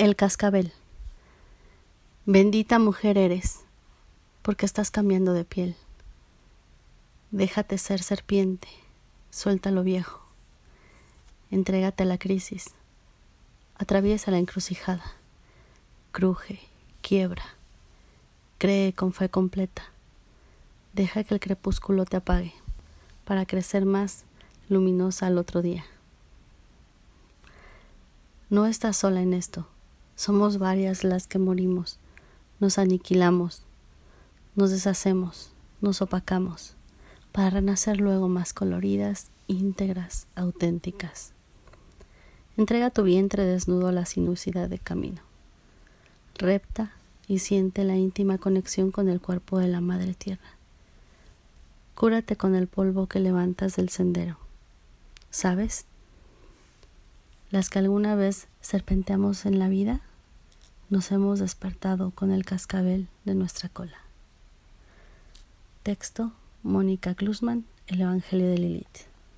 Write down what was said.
El cascabel. Bendita mujer eres, porque estás cambiando de piel. Déjate ser serpiente, suelta lo viejo. Entrégate a la crisis. Atraviesa la encrucijada. Cruje, quiebra. Cree con fe completa. Deja que el crepúsculo te apague para crecer más luminosa al otro día. No estás sola en esto. Somos varias las que morimos, nos aniquilamos, nos deshacemos, nos opacamos, para renacer luego más coloridas, íntegras, auténticas. Entrega tu vientre desnudo a la sinuosidad de camino. Repta y siente la íntima conexión con el cuerpo de la Madre Tierra. Cúrate con el polvo que levantas del sendero. ¿Sabes? Las que alguna vez serpenteamos en la vida nos hemos despertado con el cascabel de nuestra cola. Texto Mónica Klusman, El Evangelio de Lilith.